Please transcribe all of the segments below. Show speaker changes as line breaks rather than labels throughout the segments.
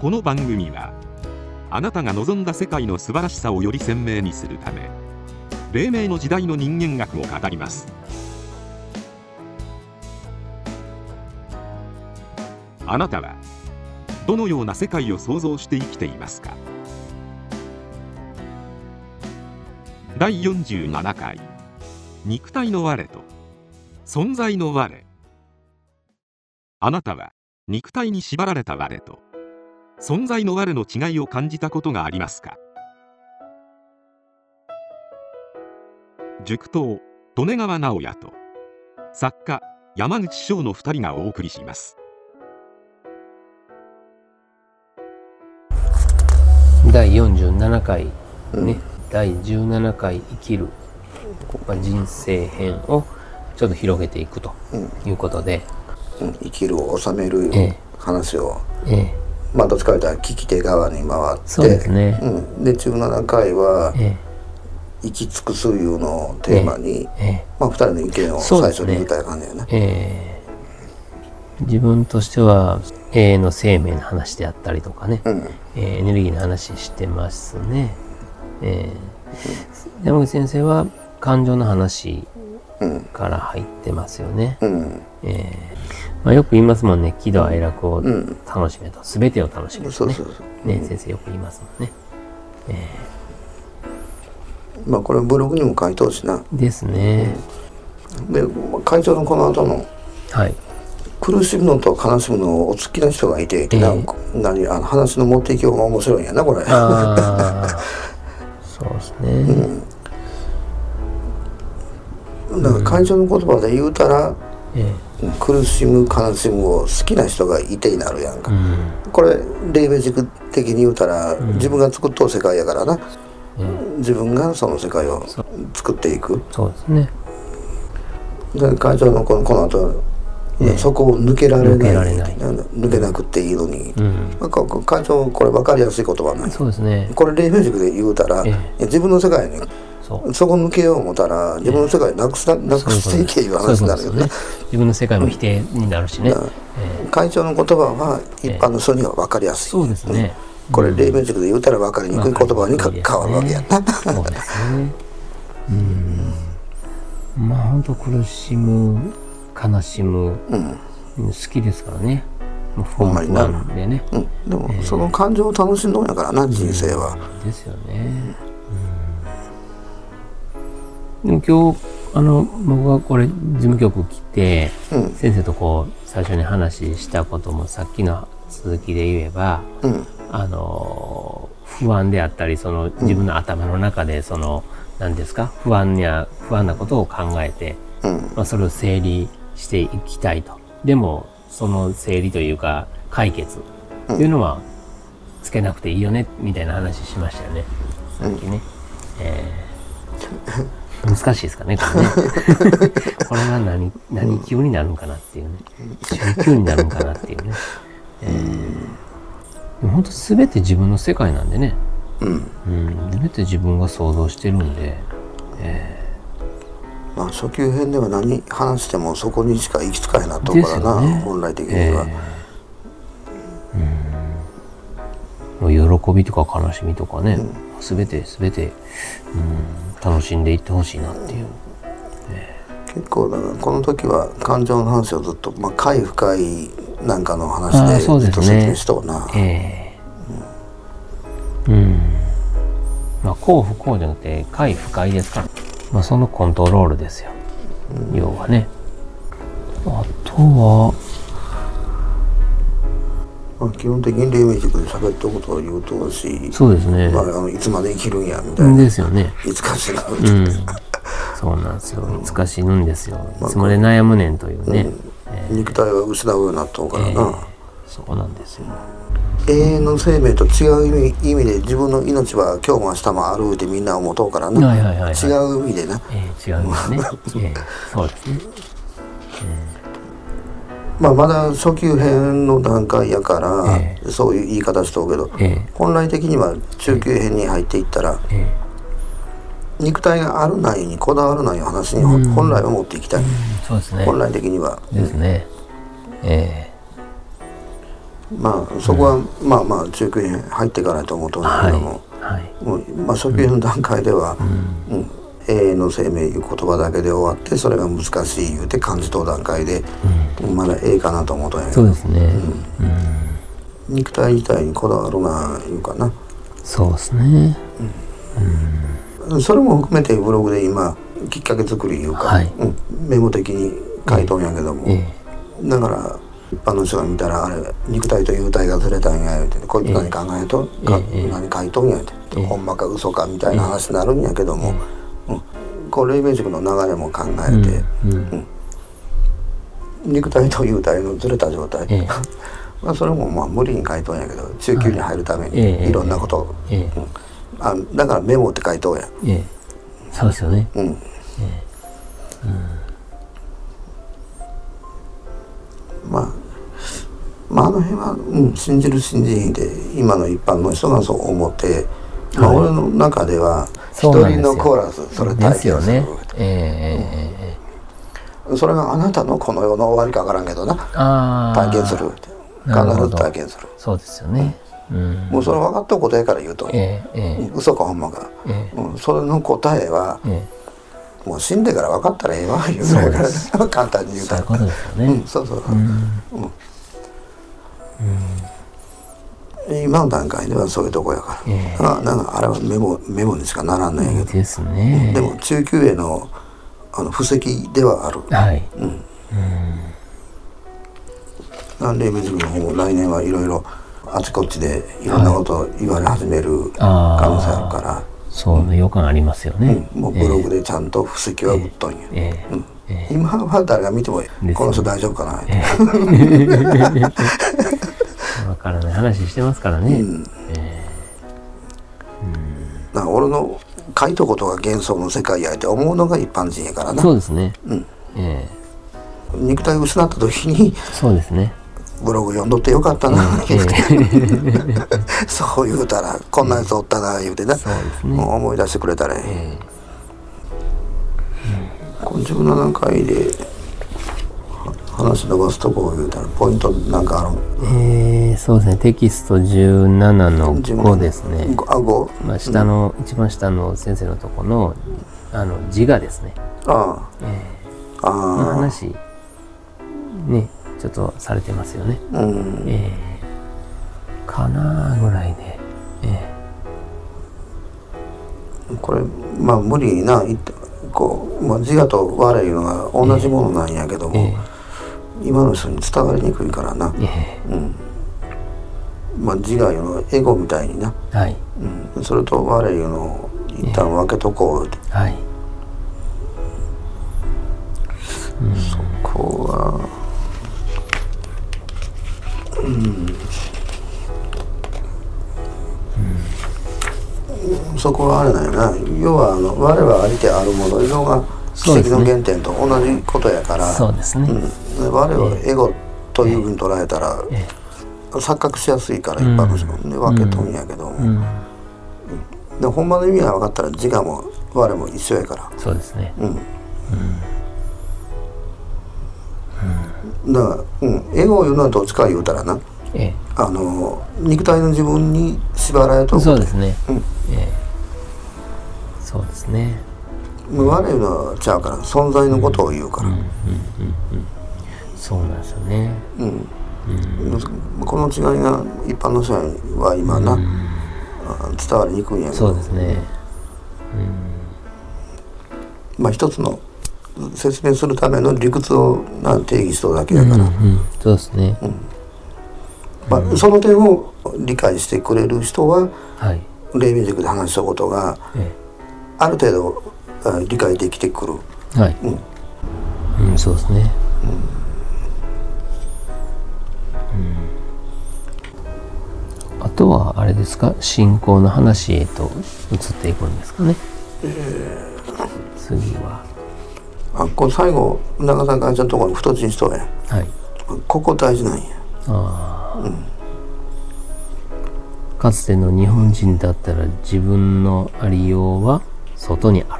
この番組はあなたが望んだ世界の素晴らしさをより鮮明にするため黎明の時代の人間学を語ります。あなたはどのような世界を想像して生きていますか？第47回肉体の我と存在の我。あなたは肉体に縛られた我と存在の我の違いを感じたことがありますか？塾頭利根川直也と作家山口翔の2人がお送りします。
第47回ね、うん、第17回生きる人生編をちょっと広げていくということで、
うん、生きるを収める話を、ええまあどっちかというと聞き手側に回って
そうですね、
うん、で17回は、ええ、生き尽くすいうのをテーマに、え、まあ2人の意見を最初に言いたい感じやね。
え自分としては永遠の生命の話であったりとかね、うん、えー、エネルギーの話してますね、えー、山口先生は感情の話から入ってますよね、うん、えー、まあ、よく言いますもんね。喜怒哀楽を楽しめと、うん、全てを楽しめとね。ね先生よく言いますもんね、え
ー、まあこれブログにも書いとうしな。
ですね、
で会長のこの後のはい。苦しむのと悲しむのをお好きな人がいて、えー、何あの話の持っていきようが面白いんやなこれ。
そうですね。
うん、だから会長の言葉で言うたら、えー、苦しむ悲しむを好きな人がいてになるやんか。うん、これ霊米軸的に言うたら、うん、自分が作っとう世界やからな。自分がその世界を作っていく。
そうですね。
で会長のこのこの後そこを抜けられない。抜けなくていいのに、うん、なんか会長これ分かりやすい言葉ない
そうですね。
これ霊明塾で言うたら、自分の世界にそこ抜けよう思ったら自分の世界なくすなくしていけいう話になるよね。
自分の世界も否定になるしね、
会長の言葉は一般の人には分かりやすい、
そうですね。
これ霊明塾で言うたら分かりにくい言葉に変わるわけやな、そうですね。
うん。まあ本当苦しむ悲しむ、うん、好きですからね。
ほん。まになでね、うん、でも、その感情を楽しんどんやからな、人生は、
ですよね、でも今日あの僕はこれ事務局来て、先生とこう最初に話したこともさっきの続きで言えば、あの不安であったりその自分の頭の中でその何ですか不安や不安なことを考えて、まあ、それを整理していきたいと。でも、その整理というか、解決というのは、つけなくていいよね、みたいな話しましたよね。さっきね。えー、難しいですかね、これね。これが何、何級になるんかなっていうね。中級になるんかなっていうね。えー、本当すべて自分の世界なんでね。うん。うん。全て自分が想像してるんで、えー
まあ、初級編では何話してもそこにしか行き着かへんなとからな、ね、本来的には、
えー、喜びとか悲しみとかね、うん、全て全て、うん、楽しんでいってほしいなっていう、
えー、結構だからこの時は感情の話をずっと、まあ、快不快なんかの話でずっと説明しとうな。え
ー、うん、うん、まあ幸不幸じゃなくて快不快ですから。まあ、そのコントロールですよ、うん、要はね。あとは
まあ、基本的に黎明塾で喋ったことを言うとし
そうですね、
まあ、あのいつまで生きるんやみたいな。
ですよね。
いつか死ぬ、
うん、そうなんですよ。いつか死ぬんですよ、いつまで悩むねんというね、うん。
えー、肉体は失うようになったからな、えー、
そうなんですよ。
永遠の生命と違う意味意味で自分の命は今日も明日もあるってみんな思うとうからな、はいはいはいはい、違う意味でな、
えー、違う意味でね、えー、そうですね、
えー、まあまだ初級編の段階やから、えー、そういう言い方しとうけど、えー、本来的には中級編に入っていったら、えー、肉体があるないにこだわるない話に本来は持っていきたい、
そうですね。
本来的には。
ですね。ええ。ー
まあそこは、まあまあ中級編入っていかないと思うと思うけども、はい。もうまあ、初級編の段階では、うん永遠の生命いう言葉だけで終わってそれが難しい言うて感じと段階で、まだええかなと思うとんや
けど。そうですね、
うん、肉体自体にこだわるないうかな。
そうですね、
うん、それも含めてブログで今きっかけ作りいうか、はい、うん、メモ的に書いとんやけども、ええ、だから一般の人が見たらあれ肉体と幽体がずれたんやってこいつ何考えと、え、何書いとんやって、ほんまか嘘かみたいな話になるんやけども、うん、こう霊明塾の流れも考えて、うん肉体と幽体のずれた状態、まあそれもまあ無理に書いとんやけど中級に入るためにいろんなこと。あだからメモって書いとんや、
そうですよね。うん、うん。
まあまああの辺は、うん、信じる信じひんで今の一般の人がそう思って、まあ、俺の中では一人のコーラスそれ
体験するね。え
えー、それがあなたのこの世の終わりか分からんけどな。体験する。必ず体験する。
そうですよね、
うん、もうそれ分かったことやから言うと、えーえー、嘘かほんまか、えー、うん、それの答えは、えー、もう死んでから分かったらええわ言うぐら。いから簡単に言うたら。
そういうことですよね、うん、
そうそうそう、うん。うん今の段階ではそういうとこやから、えー、あなんかあれはメモメモにしかならんのやけど。
ですね、
でも中級へのあの布石ではある。はい。うん、うん、霊媒塾の方も来年はいろいろあちこちでいろんなことを言われ始める可能性あるから、
そうね。予感ありますよね、
うん、もうブログでちゃんと布石は打っとんや、えー、うん。えー、今は誰が見てもこの人大丈夫かな、えー
わ からない話してますからね。うんえ
ー、うん、俺の書いたことが幻想の世界やって思うのが一般人やからな。
そうですね。うん。え
ー、肉体を失った時に。
そうですね。
ブログ読んどってよかったな、うんえー、そう言うたらこんなやつおったな言うてな、そうですね、思い出してくれたら、えー、うん、自分の段階で話伸ばすとこを言うたらポイントなんかある
えー、そうですね。テキスト17の5ですね。
あ5、
まあ、下の、うん、一番下の先生のとこのあの自我ですね。ああ、えー、あの話ねちょっとされてますよね、うん、えー、かなぐらいで、え
ー、これまあ無理になこう、まあ、自我と我いうのが同じものなんやけども、えーえー今の人に伝わりにくいからな、えー、うん。まあ自我のエゴみたいにな、はい。うん、それと我いうのを一旦分けとこうって、はい、うん、そこはうん、うん、そこはあれだよな。要はあの我はありてあるもの。いうのが奇跡の原点と同じことやから。
そうですね、
うん、我をエゴというふうに捉えたら、ええ、錯覚しやすいから一般の人も。ね、分けとんやけども、うん、でほんまの意味が分かったら自我も我も一緒やから。
そうですね。うん、
うん、だから、うん、エゴを言うのはどっちか言うたらな、ええ、あの肉体の自分に縛られと
そうですね、うん。ええ、そうですね
我のちゃうから存在のことを言うから、
そうなんですよね、うん、
うん、この違いが一般の人は今な、うん、伝わりにくいんやけ
ど。そうですね、
うん、まあ一つの説明するための理屈をな定義しとるだけやから、うんうん、
そうですね、うん。
まあ、その点を理解してくれる人は、はい、霊明塾で話したことが、ええ、ある程度理解できてくる。
はい。うん、うん、そうですね。うん、あとはあれですか？信仰の話へと移っていくんですかね？えー、次は。
あこれ最後長澤会長のところに太ちしとや。はい。ここ大事なんや。ああ。うん。
かつての日本人だったら自分のありようは外にあると、うん、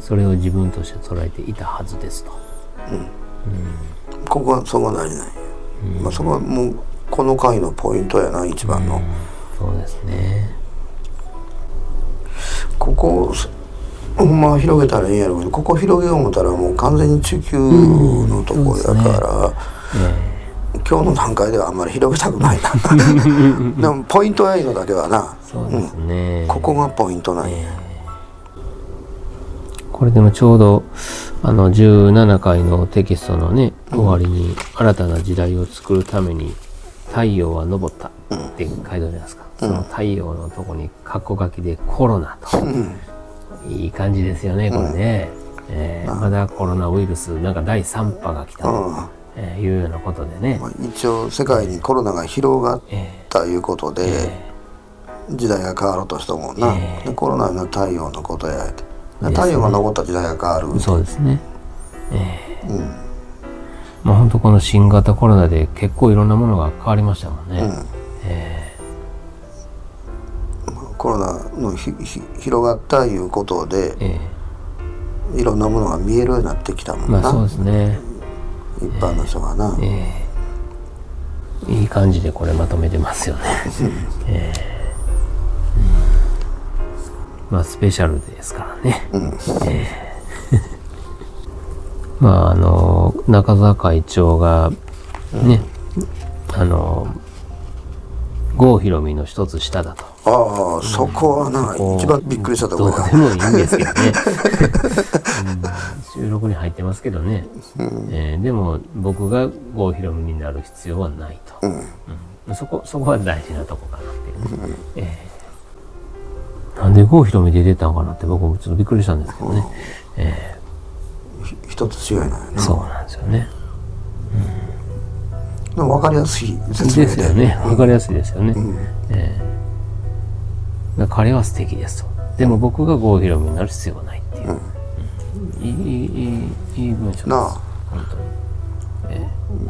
それを自分として捉えていたはずですと、うん。
うん、ここはそこは何ない、うん、まあ、そこはもうこの回のポイントやな一番の、
そうですね。
ここほんま広げたらいいんやろうけどここ広げよう思ったらもう完全に地球のとこやから、うん。ね。えー、今日の段階ではあんまり広げたくないな。でもポイントやいのだけはな。
そうですね、
うん、ここがポイントなんや、え
ー、これでもちょうどあの17回のテキストのね終わりに新たな時代を作るために太陽は昇ったって書いてあるじゃないですか、うん、その太陽のとこに括弧書きでコロナと、うん。いい感じですよね、これね。うん、えー、まだコロナウイルス、なんか第3波が来たと、えー、いうようなことでね。まあ、
一応、世界にコロナが広がったいうことで、えー、時代が変わろうとしたもんな。えー、コロナの太陽のことや太陽が残った時代が変わる。
そうですね。えー、うん。まあ本当この新型コロナで結構いろんなものが変わりましたもんね。うん、えー
コロナのひひ広がったいうことで、ええ、いろんなものが見えるようになってきたもんな、
まあ、そうですね。
一般の人がな、え
え、いい感じでこれまとめてますよね、えうん、まあスペシャルですからね、うん、え まああの中澤会長がね、うん、あの郷ひろみの一つ下だと。
ああ、そこはな、一番びっくりしたところ
どうでもいいんですけどね。うん、収録に入ってますけどね。うん、えー、でも僕が郷ひろみになる必要はないと。うん。うん、そこ、そこは大事なとこかなっていう、えー、なんで郷ひろみで出たのかなって僕もちょっとびっくりしたんですけどね。うん、え
ー、一つ違いないな。
そうなんですよね。
うん。分かりやすい
説明で。すよね。分かりやすいですよね、うん、えー、彼は素敵ですと。でも僕が郷ひろみになる必要はないっていう、うん、いいいいいい文章です。なあ。本当に。
えー、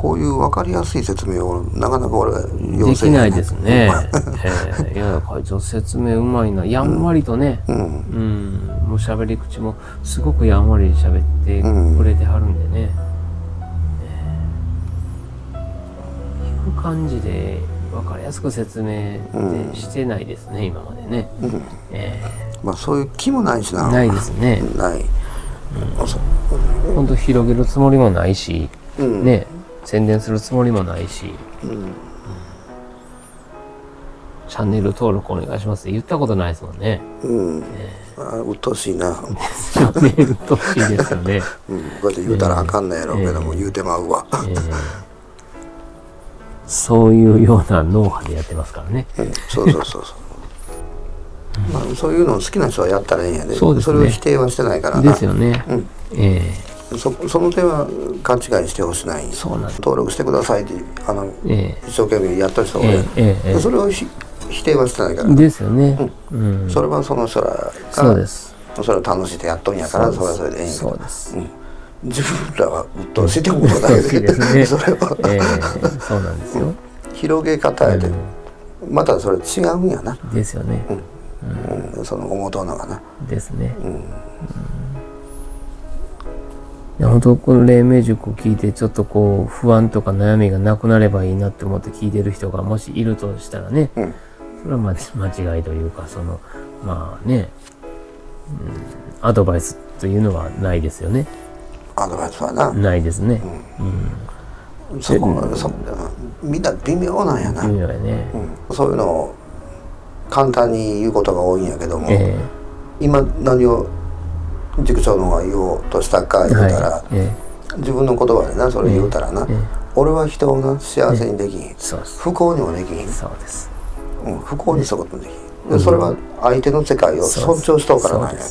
こういう分かりやすい説明をなかなか俺は
できないですね。えー、いや会長説明うまいな。やんわりとね、うん、うん、もう喋り口もすごくやんわり喋ってくれてはるんでね。感じで分かりやすく説明でしてないですね、うん、今までね、うん、
えー、まあそういう気もないしな。
ないですね。
ない、
うん、本当広げるつもりもないし、うん、ね宣伝するつもりもないし、うんチャンネル登録お願いしますって言ったことないですもんね。
うん。えー、あうっとしいな。
ですよね。うっとしいですよね。
うん。こうやって言うたらあかんのやろうけども、えー、言うてまうわ。えー
そういうような脳波でやってますからね。
うん、そうそうそうそう。まあ、そういうの好きな人はやったらいいんやで、そうですね、それを否定はしてないから
ですよね。うん、え
えー、そその点は勘違いしてほしない。
そうなん
登録してくださいってあの、えー、一生懸命やった人が、えええそれを否定はしてないから。
ですよね、
うん、うん、それはその人らが
そうです。
それを楽しんでやっとんやからそれはそれでいい
そうです、うん。
自分らはうっとうしいってことだけで
ね、それは、えー、そうなんですよ、
広げ方やで、うん、またそれ違うんやな。
ですよね、
うん。うん、その思うとのがな。
ですね、うんいや本当この黎明塾を聞いてちょっとこう不安とか悩みがなくなればいいなって思って聞いてる人がもしいるとしたらね、うん、それは間違いというかそのまあね、うん、アドバイスというのはないですよね。
アドバイスはな。
ないですね、
うん、そこそみんな微妙なんやな。
微妙やね、
うん、そういうのを簡単に言うことが多いんやけども、えー、今何を塾長のが言おうとしたか言うたら、自分の言葉でなそれ言うたらな、えー、俺は人をな幸せにできん、不幸にもできん。
そうです、
うん、不幸にすることもできん、でそれは相手の世界を尊重しとうからなんや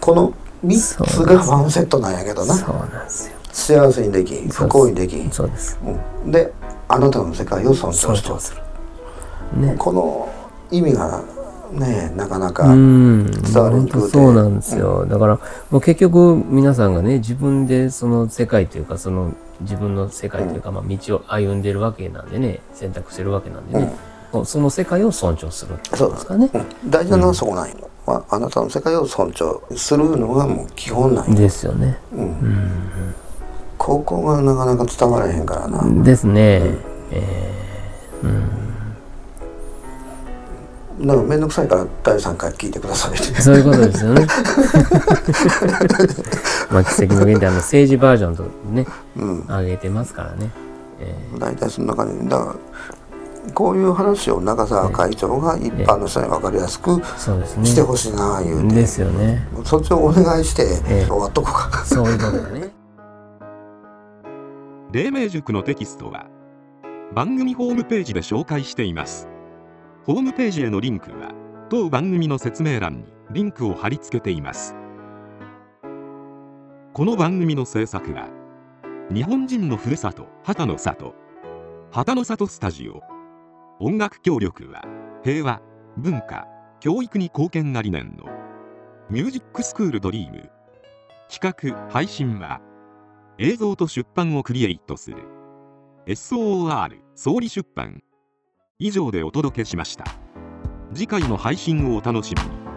この3つがワンセットなんやけどな。
そうなんですよ。
幸せにでき不幸にでき
そうです、
うん、であなたの世界を尊重してする、ね、この意味がねなかなか伝わりにく
そうなんですよ、うん、だからもう結局皆さんがね自分でその世界というかその自分の世界というか、まあ、道を歩んでるわけなんでね選択してるわけなんでね、うん、その世界を尊重するってことですかね、
大事なのはそこなんよ、はあなたの世界を尊重するのがもう基本なん
ですよね、うん、うん、
ここがなかなか伝わらへんからな。
ですね、うん、えー、
なんか面倒くさいから第3回聞いてください
そういうことですよね。まあ奇跡の原点の政治バージョンとね、うん、上げてますからね、
えー、大体そんな感じ。だからこういう話を中澤会長が一般の人に分かりやすくしてほしいな言うて、
ですよね。
そっちをお願いして終わっとこうか、
そういうことだね。
黎明塾のテキストは番組ホームページで紹介していますホームページへのリンクは当番組の説明欄にリンクを貼り付けています。この番組の制作は日本人のふるさと旗の里旗の里スタジオ。音楽協力は平和文化教育に貢献が理念の。ミュージックスクールドリーム。企画配信は映像と出版をクリエイトする。SOR 総理出版。以上でお届けしました。次回の配信をお楽しみに。